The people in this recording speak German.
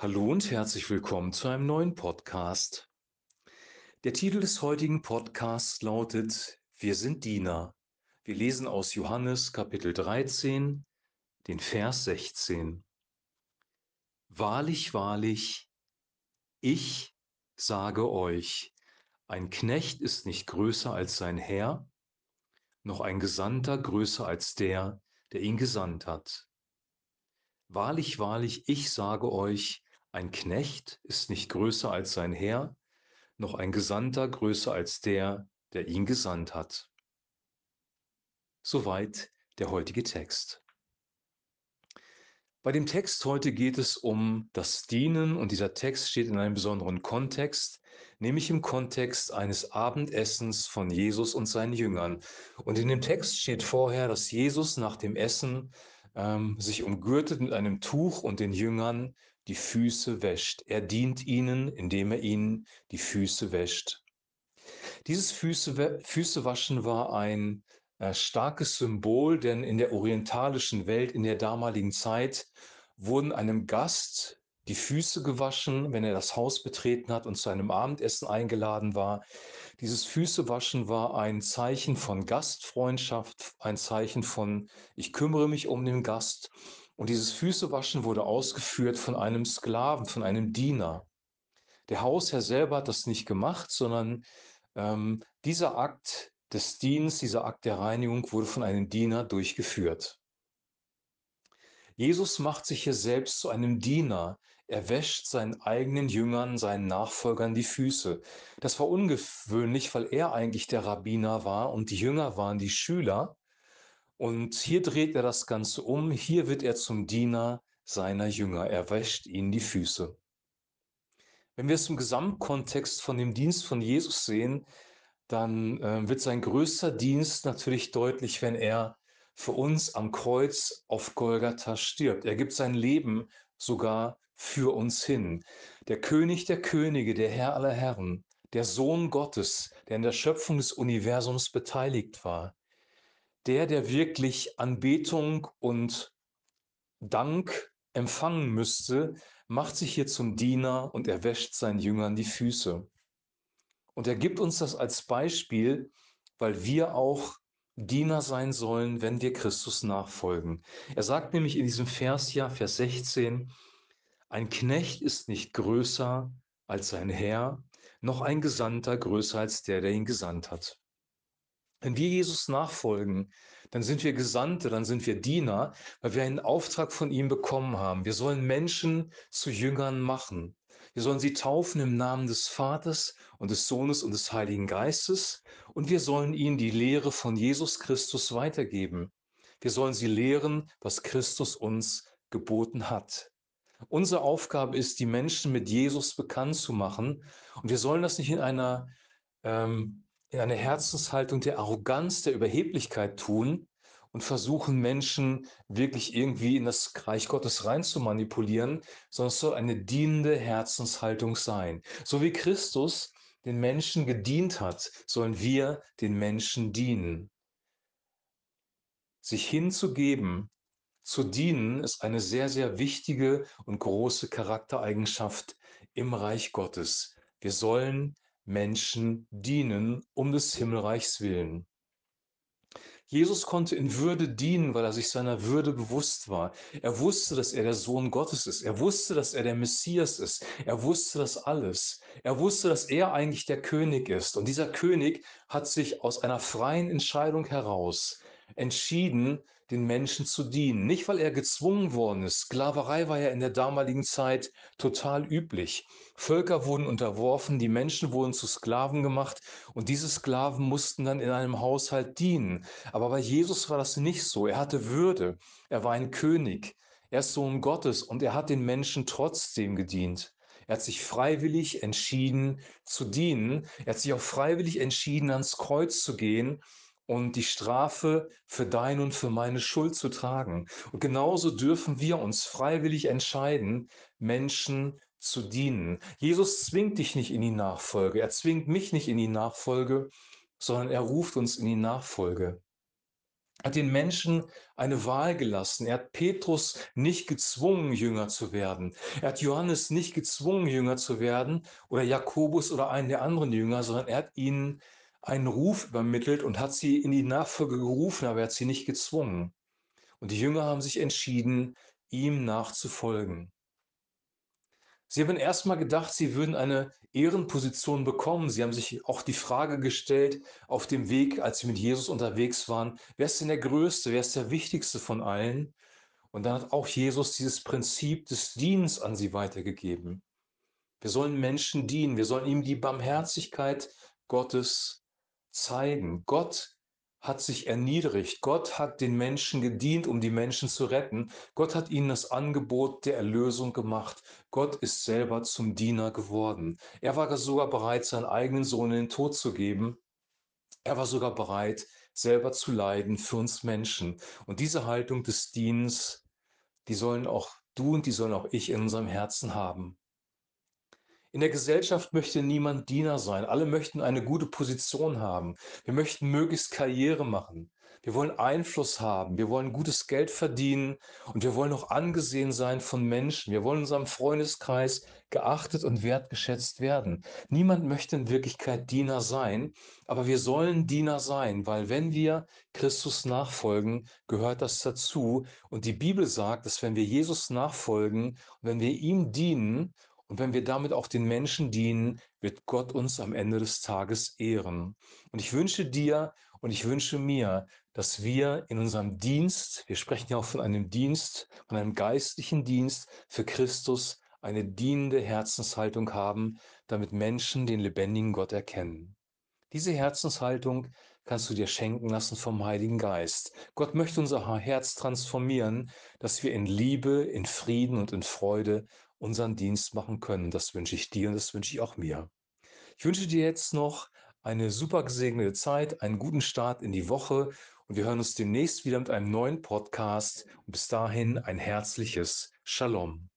Hallo und herzlich willkommen zu einem neuen Podcast. Der Titel des heutigen Podcasts lautet Wir sind Diener. Wir lesen aus Johannes Kapitel 13, den Vers 16. Wahrlich, wahrlich, ich sage euch, ein Knecht ist nicht größer als sein Herr, noch ein Gesandter größer als der, der ihn gesandt hat. Wahrlich, wahrlich, ich sage euch, ein Knecht ist nicht größer als sein Herr, noch ein Gesandter größer als der, der ihn gesandt hat. Soweit der heutige Text. Bei dem Text heute geht es um das Dienen und dieser Text steht in einem besonderen Kontext, nämlich im Kontext eines Abendessens von Jesus und seinen Jüngern. Und in dem Text steht vorher, dass Jesus nach dem Essen ähm, sich umgürtet mit einem Tuch und den Jüngern die Füße wäscht. Er dient ihnen, indem er ihnen die Füße wäscht. Dieses Füße, Füßewaschen war ein äh, starkes Symbol, denn in der orientalischen Welt in der damaligen Zeit wurden einem Gast die Füße gewaschen, wenn er das Haus betreten hat und zu einem Abendessen eingeladen war. Dieses Füßewaschen war ein Zeichen von Gastfreundschaft, ein Zeichen von ich kümmere mich um den Gast. Und dieses Füßewaschen wurde ausgeführt von einem Sklaven, von einem Diener. Der Hausherr selber hat das nicht gemacht, sondern ähm, dieser Akt des Dienstes, dieser Akt der Reinigung wurde von einem Diener durchgeführt. Jesus macht sich hier selbst zu einem Diener. Er wäscht seinen eigenen Jüngern, seinen Nachfolgern die Füße. Das war ungewöhnlich, weil er eigentlich der Rabbiner war und die Jünger waren die Schüler. Und hier dreht er das Ganze um. Hier wird er zum Diener seiner Jünger. Er wäscht ihnen die Füße. Wenn wir es im Gesamtkontext von dem Dienst von Jesus sehen, dann äh, wird sein größter Dienst natürlich deutlich, wenn er für uns am Kreuz auf Golgatha stirbt. Er gibt sein Leben sogar für uns hin. Der König der Könige, der Herr aller Herren, der Sohn Gottes, der in der Schöpfung des Universums beteiligt war, der, der wirklich Anbetung und Dank empfangen müsste, macht sich hier zum Diener und er wäscht seinen Jüngern die Füße. Und er gibt uns das als Beispiel, weil wir auch Diener sein sollen, wenn wir Christus nachfolgen. Er sagt nämlich in diesem Vers ja, Vers 16, ein Knecht ist nicht größer als sein Herr, noch ein Gesandter größer als der, der ihn gesandt hat. Wenn wir Jesus nachfolgen, dann sind wir Gesandte, dann sind wir Diener, weil wir einen Auftrag von ihm bekommen haben. Wir sollen Menschen zu Jüngern machen. Wir sollen sie taufen im Namen des Vaters und des Sohnes und des Heiligen Geistes und wir sollen ihnen die Lehre von Jesus Christus weitergeben. Wir sollen sie lehren, was Christus uns geboten hat. Unsere Aufgabe ist, die Menschen mit Jesus bekannt zu machen und wir sollen das nicht in einer ähm, in einer Herzenshaltung der Arroganz, der Überheblichkeit tun und versuchen, Menschen wirklich irgendwie in das Reich Gottes rein zu manipulieren, sondern es soll eine dienende Herzenshaltung sein. So wie Christus den Menschen gedient hat, sollen wir den Menschen dienen. Sich hinzugeben, zu dienen, ist eine sehr, sehr wichtige und große Charaktereigenschaft im Reich Gottes. Wir sollen Menschen dienen um des Himmelreichs willen. Jesus konnte in Würde dienen, weil er sich seiner Würde bewusst war. Er wusste, dass er der Sohn Gottes ist. Er wusste, dass er der Messias ist. Er wusste das alles. Er wusste, dass er eigentlich der König ist. Und dieser König hat sich aus einer freien Entscheidung heraus entschieden, den Menschen zu dienen. Nicht, weil er gezwungen worden ist. Sklaverei war ja in der damaligen Zeit total üblich. Völker wurden unterworfen, die Menschen wurden zu Sklaven gemacht und diese Sklaven mussten dann in einem Haushalt dienen. Aber bei Jesus war das nicht so. Er hatte Würde. Er war ein König. Er ist Sohn Gottes und er hat den Menschen trotzdem gedient. Er hat sich freiwillig entschieden zu dienen. Er hat sich auch freiwillig entschieden, ans Kreuz zu gehen und die Strafe für deine und für meine Schuld zu tragen. Und genauso dürfen wir uns freiwillig entscheiden, Menschen zu dienen. Jesus zwingt dich nicht in die Nachfolge, er zwingt mich nicht in die Nachfolge, sondern er ruft uns in die Nachfolge. hat den Menschen eine Wahl gelassen. Er hat Petrus nicht gezwungen, Jünger zu werden. Er hat Johannes nicht gezwungen, Jünger zu werden oder Jakobus oder einen der anderen Jünger, sondern er hat ihnen einen Ruf übermittelt und hat sie in die Nachfolge gerufen, aber er hat sie nicht gezwungen. Und die Jünger haben sich entschieden, ihm nachzufolgen. Sie haben erstmal gedacht, sie würden eine Ehrenposition bekommen. Sie haben sich auch die Frage gestellt auf dem Weg, als sie mit Jesus unterwegs waren, wer ist denn der Größte, wer ist der Wichtigste von allen? Und dann hat auch Jesus dieses Prinzip des Dienens an sie weitergegeben. Wir sollen Menschen dienen, wir sollen ihm die Barmherzigkeit Gottes zeigen. Gott hat sich erniedrigt. Gott hat den Menschen gedient, um die Menschen zu retten. Gott hat ihnen das Angebot der Erlösung gemacht. Gott ist selber zum Diener geworden. Er war sogar bereit, seinen eigenen Sohn in den Tod zu geben. Er war sogar bereit, selber zu leiden für uns Menschen. Und diese Haltung des Dienens, die sollen auch du und die sollen auch ich in unserem Herzen haben. In der Gesellschaft möchte niemand Diener sein. Alle möchten eine gute Position haben. Wir möchten möglichst Karriere machen. Wir wollen Einfluss haben. Wir wollen gutes Geld verdienen und wir wollen auch angesehen sein von Menschen. Wir wollen in unserem Freundeskreis geachtet und wertgeschätzt werden. Niemand möchte in Wirklichkeit Diener sein, aber wir sollen Diener sein, weil wenn wir Christus nachfolgen, gehört das dazu. Und die Bibel sagt, dass wenn wir Jesus nachfolgen und wenn wir ihm dienen und wenn wir damit auch den Menschen dienen, wird Gott uns am Ende des Tages ehren. Und ich wünsche dir und ich wünsche mir, dass wir in unserem Dienst, wir sprechen ja auch von einem Dienst, von einem geistlichen Dienst für Christus, eine dienende Herzenshaltung haben, damit Menschen den lebendigen Gott erkennen. Diese Herzenshaltung kannst du dir schenken lassen vom Heiligen Geist. Gott möchte unser Herz transformieren, dass wir in Liebe, in Frieden und in Freude unseren Dienst machen können. Das wünsche ich dir und das wünsche ich auch mir. Ich wünsche dir jetzt noch eine super gesegnete Zeit, einen guten Start in die Woche und wir hören uns demnächst wieder mit einem neuen Podcast. Und bis dahin ein herzliches Shalom.